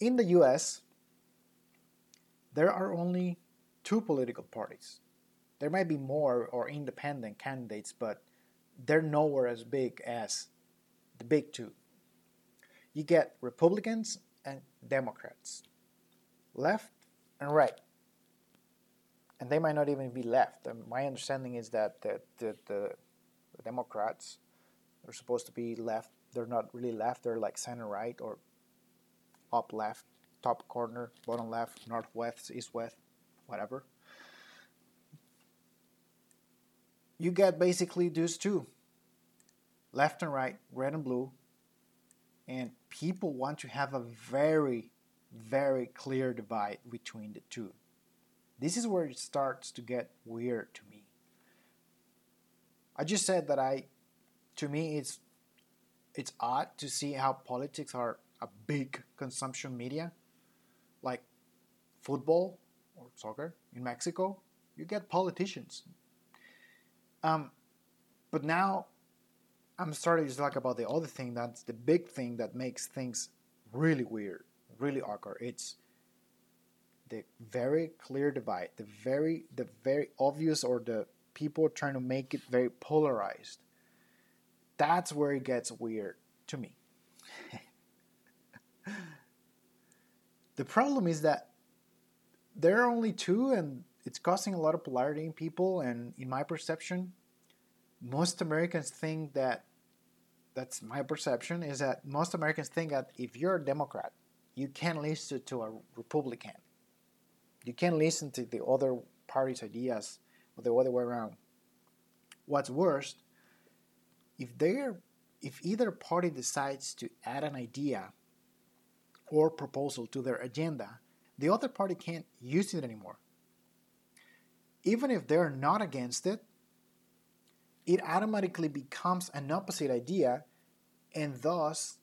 In the US, there are only two political parties. There might be more or independent candidates, but they're nowhere as big as the big two. You get Republicans and Democrats, left and right and they might not even be left. And my understanding is that the, the, the, Democrats are supposed to be left. They're not really left. They're like center right or up left, top corner, bottom left, northwest, east west, whatever. You get basically those two left and right, red and blue, And people want to have a very, very clear divide between the two. This is where it starts to get weird to me. I just said that I, to me, it's it's odd to see how politics are a big consumption media, like football or soccer in Mexico. You get politicians. Um, but now I'm starting to talk about the other thing that's the big thing that makes things really weird, really awkward. It's the very clear divide, the very the very obvious or the people trying to make it very polarized. That's where it gets weird to me. (laughs) the problem is that there are only two and it's causing a lot of polarity in people and in my perception most Americans think that that's my perception is that most Americans think that if you're a Democrat, you can't listen to a Republican. You can't listen to the other party's ideas or the other way around. What's worse, if they're if either party decides to add an idea or proposal to their agenda, the other party can't use it anymore. Even if they're not against it, it automatically becomes an opposite idea, and thus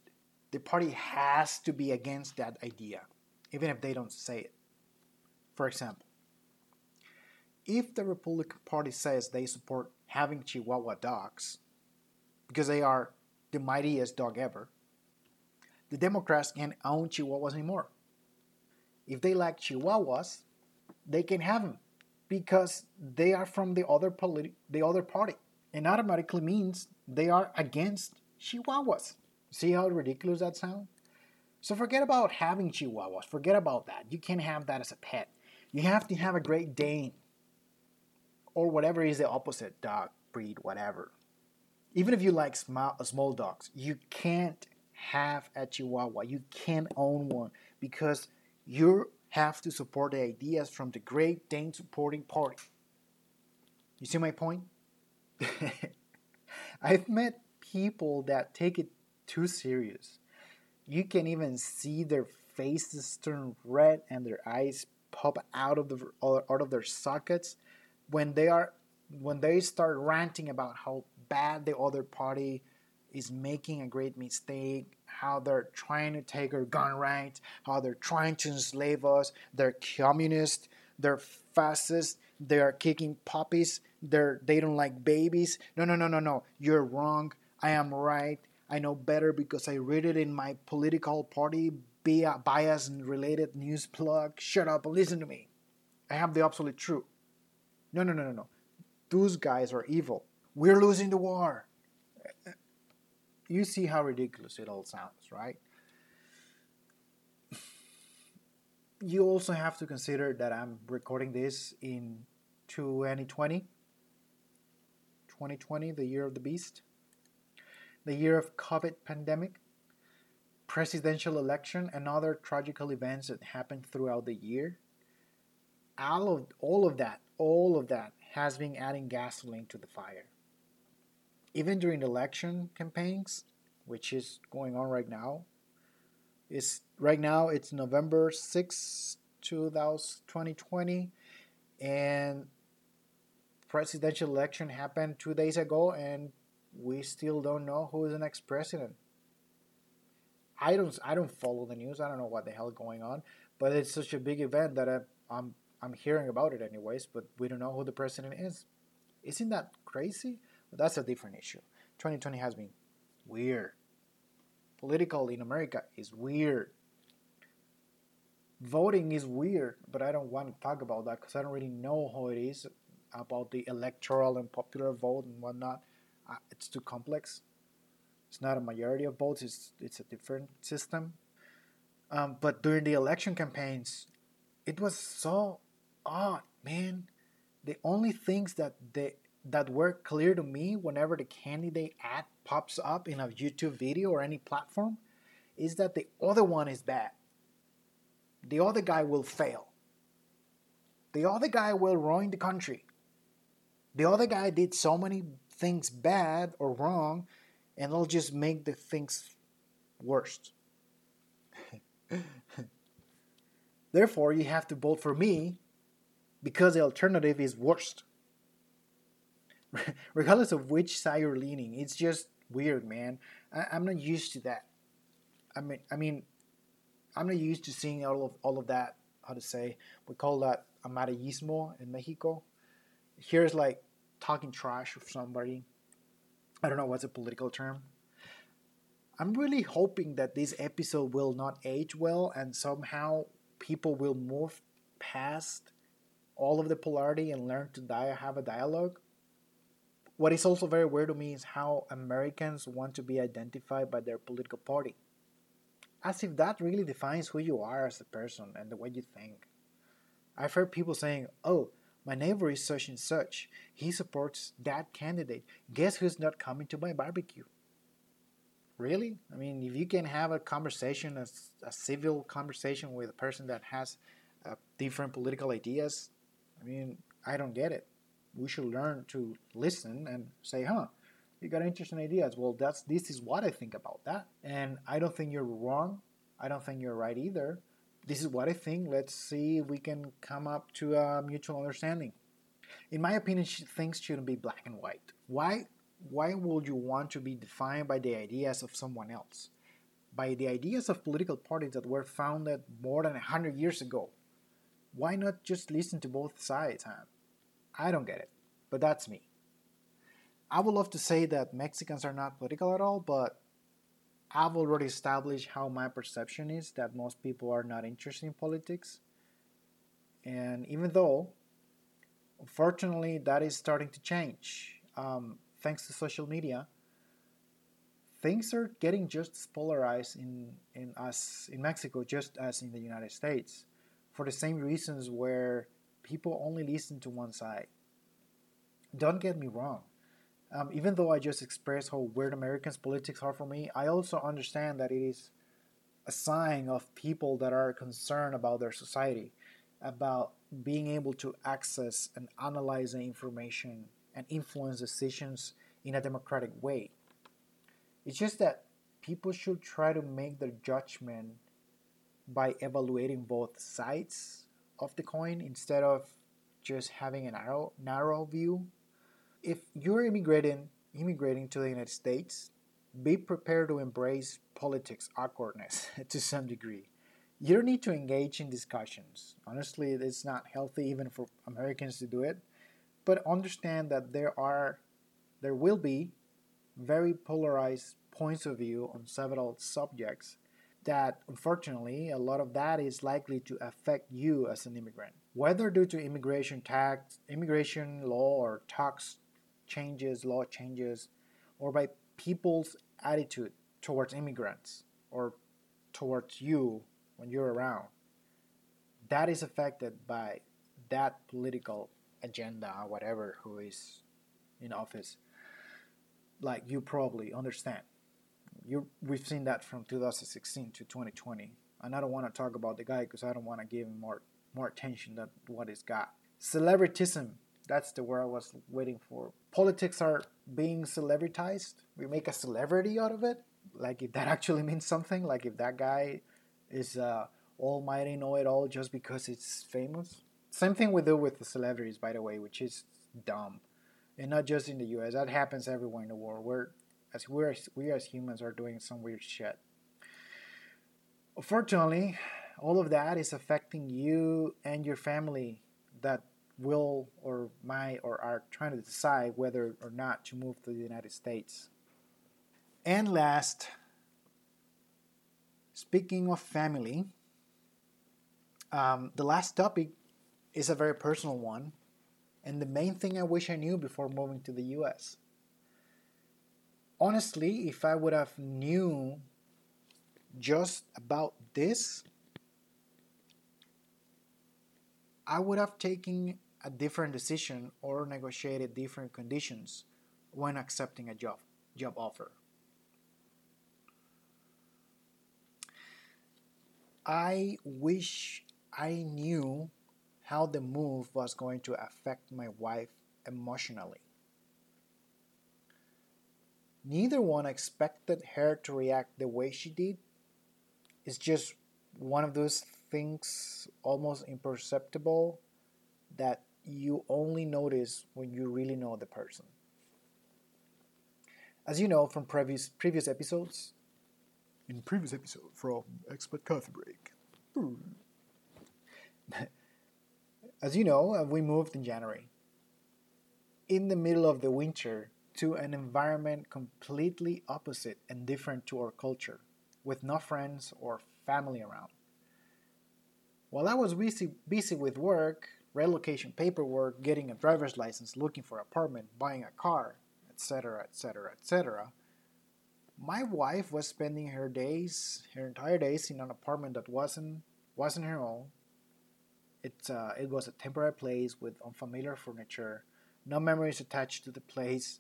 the party has to be against that idea, even if they don't say it. For example, if the Republican Party says they support having Chihuahua dogs because they are the mightiest dog ever, the Democrats can't own Chihuahuas anymore. If they like Chihuahuas, they can have them because they are from the other politi- the other party and automatically means they are against chihuahuas. See how ridiculous that sounds? So forget about having chihuahuas. Forget about that. You can't have that as a pet. You have to have a Great Dane or whatever is the opposite dog breed, whatever. Even if you like small, small dogs, you can't have a chihuahua. You can't own one because you have to support the ideas from the Great Dane supporting party. You see my point? (laughs) I've met people that take it too serious. You can even see their faces turn red and their eyes pop out of the out of their sockets when they are when they start ranting about how bad the other party is making a great mistake, how they're trying to take our gun rights, how they're trying to enslave us, they're communist, they're fascist, they are kicking puppies, they're they don't like babies. No, no, no, no, no. You're wrong. I am right. I know better because I read it in my political party bias and related news plug. Shut up and listen to me. I have the absolute truth. No, no, no, no, no. Those guys are evil. We're losing the war. You see how ridiculous it all sounds, right? You also have to consider that I'm recording this in 2020 2020, the year of the beast, the year of COVID pandemic, presidential election, and other tragical events that happened throughout the year. All of, all of that, all of that has been adding gasoline to the fire. Even during election campaigns, which is going on right now, is right now it's November 6, 2020, and presidential election happened two days ago, and we still don't know who is the next president. I don't I don't follow the news. I don't know what the hell is going on, but it's such a big event that I, I'm I'm hearing about it anyways. But we don't know who the president is. Isn't that crazy? But that's a different issue. 2020 has been weird. Political in America is weird. Voting is weird, but I don't want to talk about that because I don't really know how it is about the electoral and popular vote and whatnot. Uh, it's too complex. It's not a majority of votes. It's it's a different system. Um, but during the election campaigns, it was so odd, man. The only things that they that were clear to me whenever the candidate ad pops up in a YouTube video or any platform is that the other one is bad. The other guy will fail. The other guy will ruin the country. The other guy did so many things bad or wrong, and it'll just make the things worst. (laughs) Therefore, you have to vote for me because the alternative is worst. (laughs) Regardless of which side you're leaning, it's just weird, man. I, am not used to that. I mean, I mean, I'm not used to seeing all of all of that. How to say? We call that amarillismo in Mexico. Here's like talking trash of somebody. I don't know what's a political term. I'm really hoping that this episode will not age well and somehow people will move past all of the polarity and learn to have a dialogue. What is also very weird to me is how Americans want to be identified by their political party. As if that really defines who you are as a person and the way you think. I've heard people saying, oh, my neighbor is such and such. He supports that candidate. Guess who's not coming to my barbecue? Really? I mean, if you can have a conversation, a, a civil conversation with a person that has uh, different political ideas, I mean, I don't get it. We should learn to listen and say, huh, you got interesting ideas. Well, that's this is what I think about that. And I don't think you're wrong. I don't think you're right either this is what I think. Let's see if we can come up to a mutual understanding. In my opinion, things shouldn't be black and white. Why? Why would you want to be defined by the ideas of someone else? By the ideas of political parties that were founded more than 100 years ago? Why not just listen to both sides, huh? I don't get it, but that's me. I would love to say that Mexicans are not political at all, but I've already established how my perception is that most people are not interested in politics. And even though, unfortunately, that is starting to change um, thanks to social media, things are getting just as polarized in, in us in Mexico just as in the United States for the same reasons where people only listen to one side. Don't get me wrong. Um, even though I just expressed how weird Americans' politics are for me, I also understand that it is a sign of people that are concerned about their society, about being able to access and analyze the information and influence decisions in a democratic way. It's just that people should try to make their judgment by evaluating both sides of the coin instead of just having a narrow narrow view if you're immigrating immigrating to the United States, be prepared to embrace politics awkwardness (laughs) to some degree. You don't need to engage in discussions. Honestly, it's not healthy even for Americans to do it. But understand that there are there will be very polarized points of view on several subjects that unfortunately a lot of that is likely to affect you as an immigrant whether due to immigration tax immigration law or tax changes, law changes, or by people's attitude towards immigrants or towards you when you're around. That is affected by that political agenda, whatever, who is in office. Like you probably understand. You, we've seen that from 2016 to 2020, and I don't want to talk about the guy because I don't want to give him more more attention than what he's got. Celebritism that's the word I was waiting for. Politics are being celebritized. We make a celebrity out of it. Like if that (laughs) actually means something. Like if that guy is uh, almighty know it all just because it's famous. Same thing we do with the celebrities, by the way, which is dumb, and not just in the U.S. That happens everywhere in the world. We're as we're we as humans are doing some weird shit. Unfortunately, all of that is affecting you and your family that will or might or are trying to decide whether or not to move to the United States. And last, speaking of family, um, the last topic is a very personal one, and the main thing I wish I knew before moving to the US. Honestly, if I would have knew just about this, I would have taken a different decision or negotiated different conditions when accepting a job job offer. I wish I knew how the move was going to affect my wife emotionally. Neither one expected her to react the way she did. It's just one of those things almost imperceptible that you only notice when you really know the person. As you know from previous previous episodes, in previous episode from Expert Coffee Break. (laughs) As you know, uh, we moved in January. In the middle of the winter to an environment completely opposite and different to our culture, with no friends or family around. While I was busy, busy with work, relocation paperwork, getting a driver's license, looking for an apartment, buying a car, etc., etc., etc., my wife was spending her days, her entire days, in an apartment that wasn't wasn't her own. It uh, it was a temporary place with unfamiliar furniture, no memories attached to the place.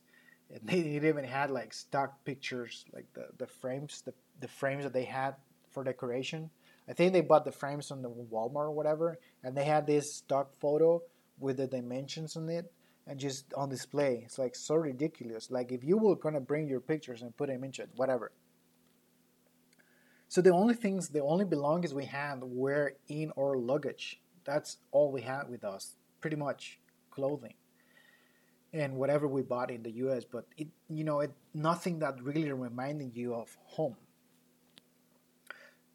And they even had like stock pictures, like the, the frames, the, the frames that they had for decoration. I think they bought the frames on the Walmart or whatever, and they had this stock photo with the dimensions on it and just on display. It's like so ridiculous. Like if you were gonna bring your pictures and put them into it, whatever. So the only things, the only belongings we had were in our luggage. That's all we had with us, pretty much clothing and whatever we bought in the U.S. But it, you know, it nothing that really reminded you of home.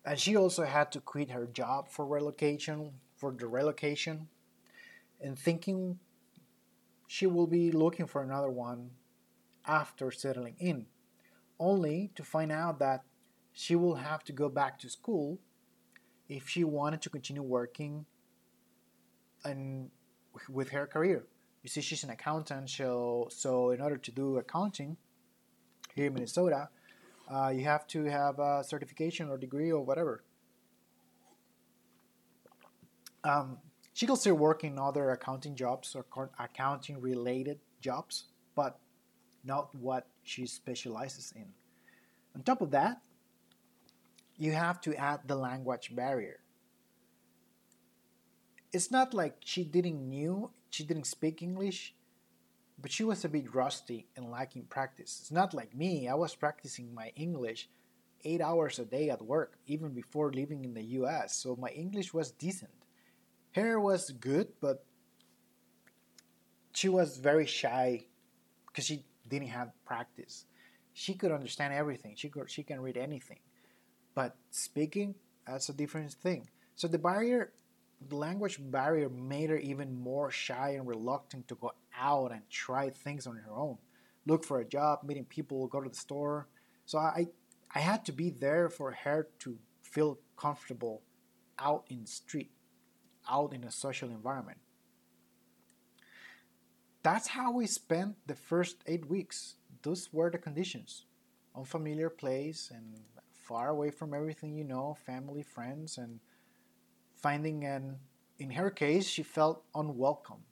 And she also had to quit her job for relocation, for the relocation, and thinking she will be looking for another one after settling in, only to find out that she will have to go back to school if she wanted to continue working and with her career. You see, she's an accountant, so so in order to do accounting here in Minnesota, uh, you have to have a certification or degree or whatever. Um, she can still work in other accounting jobs or accounting related jobs, but not what she specializes in. On top of that, you have to add the language barrier. It's not like she didn't knew, she didn't speak English, but she was a bit rusty and lacking practice. It's not like me, I was practicing my English 8 hours a day at work even before living in the US, so my English was decent. Hair was good, but she was very shy because she didn't have practice. She could understand everything. She could she can read anything, but speaking that's a different thing. So the barrier, the language barrier, made her even more shy and reluctant to go out and try things on her own. Look for a job, meeting people, go to the store. So I I had to be there for her to feel comfortable out in the street out in a social environment. That's how we spent the first eight weeks. Those were the conditions. Unfamiliar place and far away from everything you know, family, friends, and finding an in her case she felt unwelcome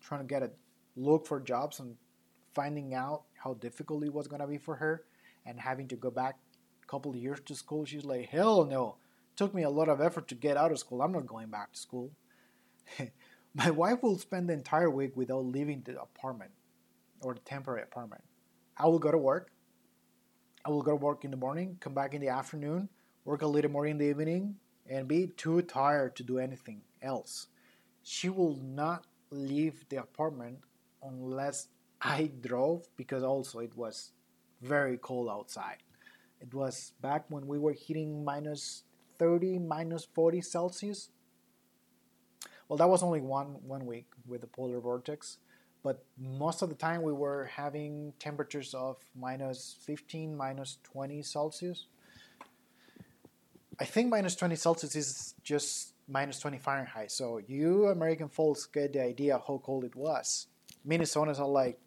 trying to get a look for jobs and finding out how difficult it was going to be for her and having to go back a couple of years to school she's like hell no it took me a lot of effort to get out of school. I'm not going back to school. (laughs) My wife will spend the entire week without leaving the apartment or the temporary apartment. I will go to work. I will go to work in the morning, come back in the afternoon, work a little more in the evening, and be too tired to do anything else. She will not leave the apartment unless I drove because also it was very cold outside. It was back when we were hitting minus 30 minus 40 Celsius. Well, that was only one one week with the polar vortex, but most of the time we were having temperatures of minus 15, minus 20 Celsius. I think minus 20 Celsius is just minus 20 Fahrenheit. So you American folks get the idea how cold it was. Minnesotans are like,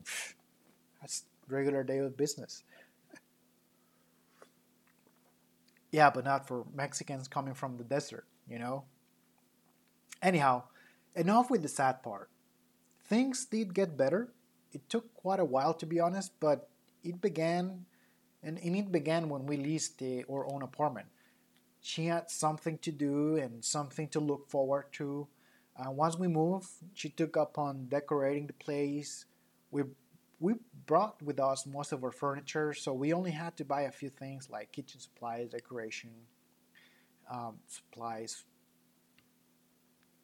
that's regular day of business. (laughs) Yeah, but not for Mexicans coming from the desert, you know? Anyhow, enough with the sad part. Things did get better. It took quite a while to be honest, but it began, and, it began when we leased the, our own apartment. She had something to do and something to look forward to. Uh, once we moved, she took up on decorating the place. We we brought with us most of our furniture, so we only had to buy a few things like kitchen supplies, decoration, um, supplies.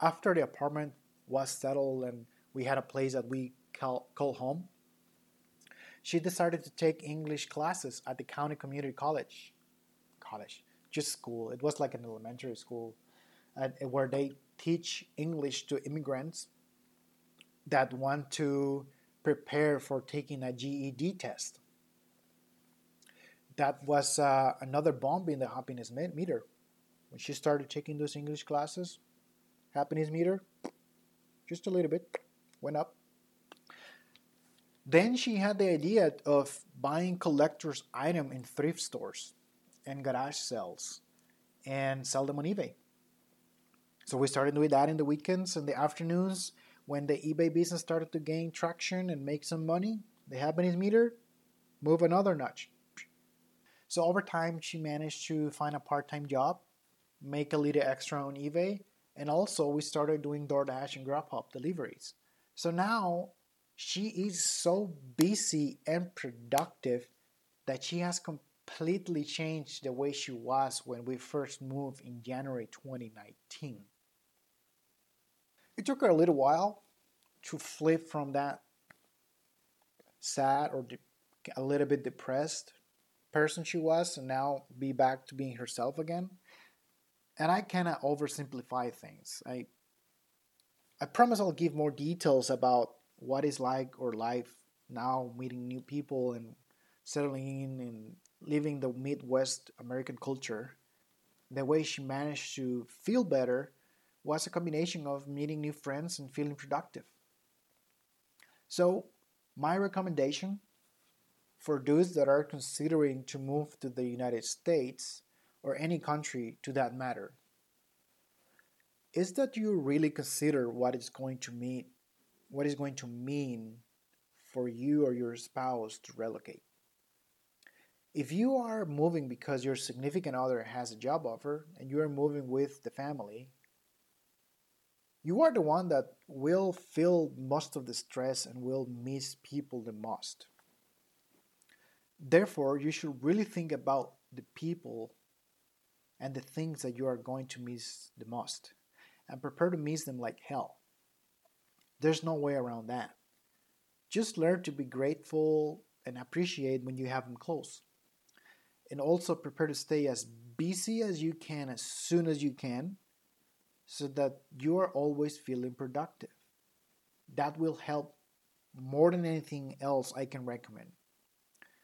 After the apartment was settled and we had a place that we call, call home, she decided to take English classes at the county community college. College, just school. It was like an elementary school where they teach English to immigrants that want to prepare for taking a GED test. That was uh, another bomb in the happiness meter. When she started taking those English classes, happiness meter, just a little bit, went up. Then she had the idea of buying collector's item in thrift stores and garage sales and sell them on eBay. So we started doing that in the weekends and the afternoons when the eBay business started to gain traction and make some money. The happiness meter move another notch. So over time, she managed to find a part-time job, make a little extra on eBay, and also we started doing DoorDash and Grubhub deliveries. So now she is so busy and productive that she has completely changed the way she was when we first moved in January 2019. It took her a little while to flip from that sad or de- a little bit depressed person she was and now be back to being herself again. And I cannot oversimplify things. I I promise I'll give more details about what is like or life now meeting new people and settling in and living the Midwest American culture. The way she managed to feel better was a combination of meeting new friends and feeling productive. So, my recommendation for those that are considering to move to the United States or any country to that matter is that you really consider what is going to mean what is going to mean for you or your spouse to relocate. If you are moving because your significant other has a job offer and you are moving with the family, you are the one that will feel most of the stress and will miss people the most. Therefore, you should really think about the people and the things that you are going to miss the most and prepare to miss them like hell. There's no way around that. Just learn to be grateful and appreciate when you have them close. And also prepare to stay as busy as you can as soon as you can so that you are always feeling productive. That will help more than anything else I can recommend.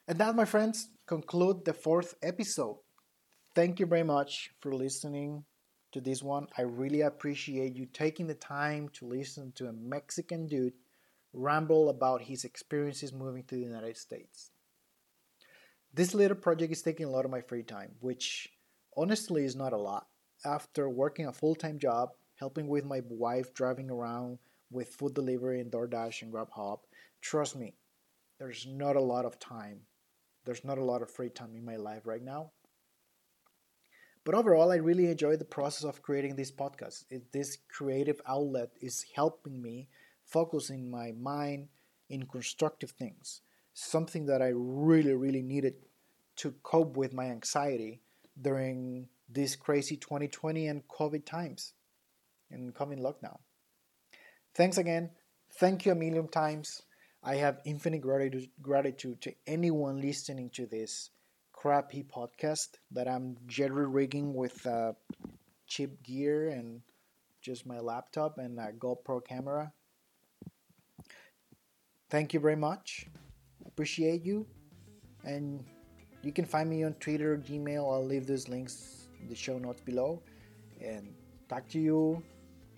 And that, my friends, conclude the fourth episode. Thank you very much for listening to this one. I really appreciate you taking the time to listen to a Mexican dude ramble about his experiences moving to the United States. This little project is taking a lot of my free time, which honestly is not a lot after working a full time job, helping with my wife driving around with food delivery and DoorDash and Grubhub, trust me, there's not a lot of time. There's not a lot of free time in my life right now. But overall, I really enjoy the process of creating this podcast. It, this creative outlet is helping me focus in my mind in constructive things, something that I really, really needed to cope with my anxiety during this crazy 2020 and COVID times and coming lockdown. Thanks again. Thank you a million times. I have infinite gratitude, gratitude to anyone listening to this crappy podcast that I'm jerry rigging with uh, cheap gear and just my laptop and a GoPro camera. Thank you very much. Appreciate you. And you can find me on Twitter, or Gmail. I'll leave those links in the show notes below and talk to you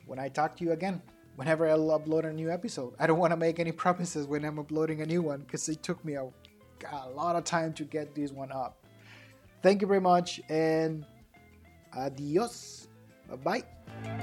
when I talk to you again. Whenever I'll upload a new episode. I don't want to make any (laughs) promises when I'm uploading a new one because it took me a, a lot of time to get this one up. Thank you very much and adios. Bye bye.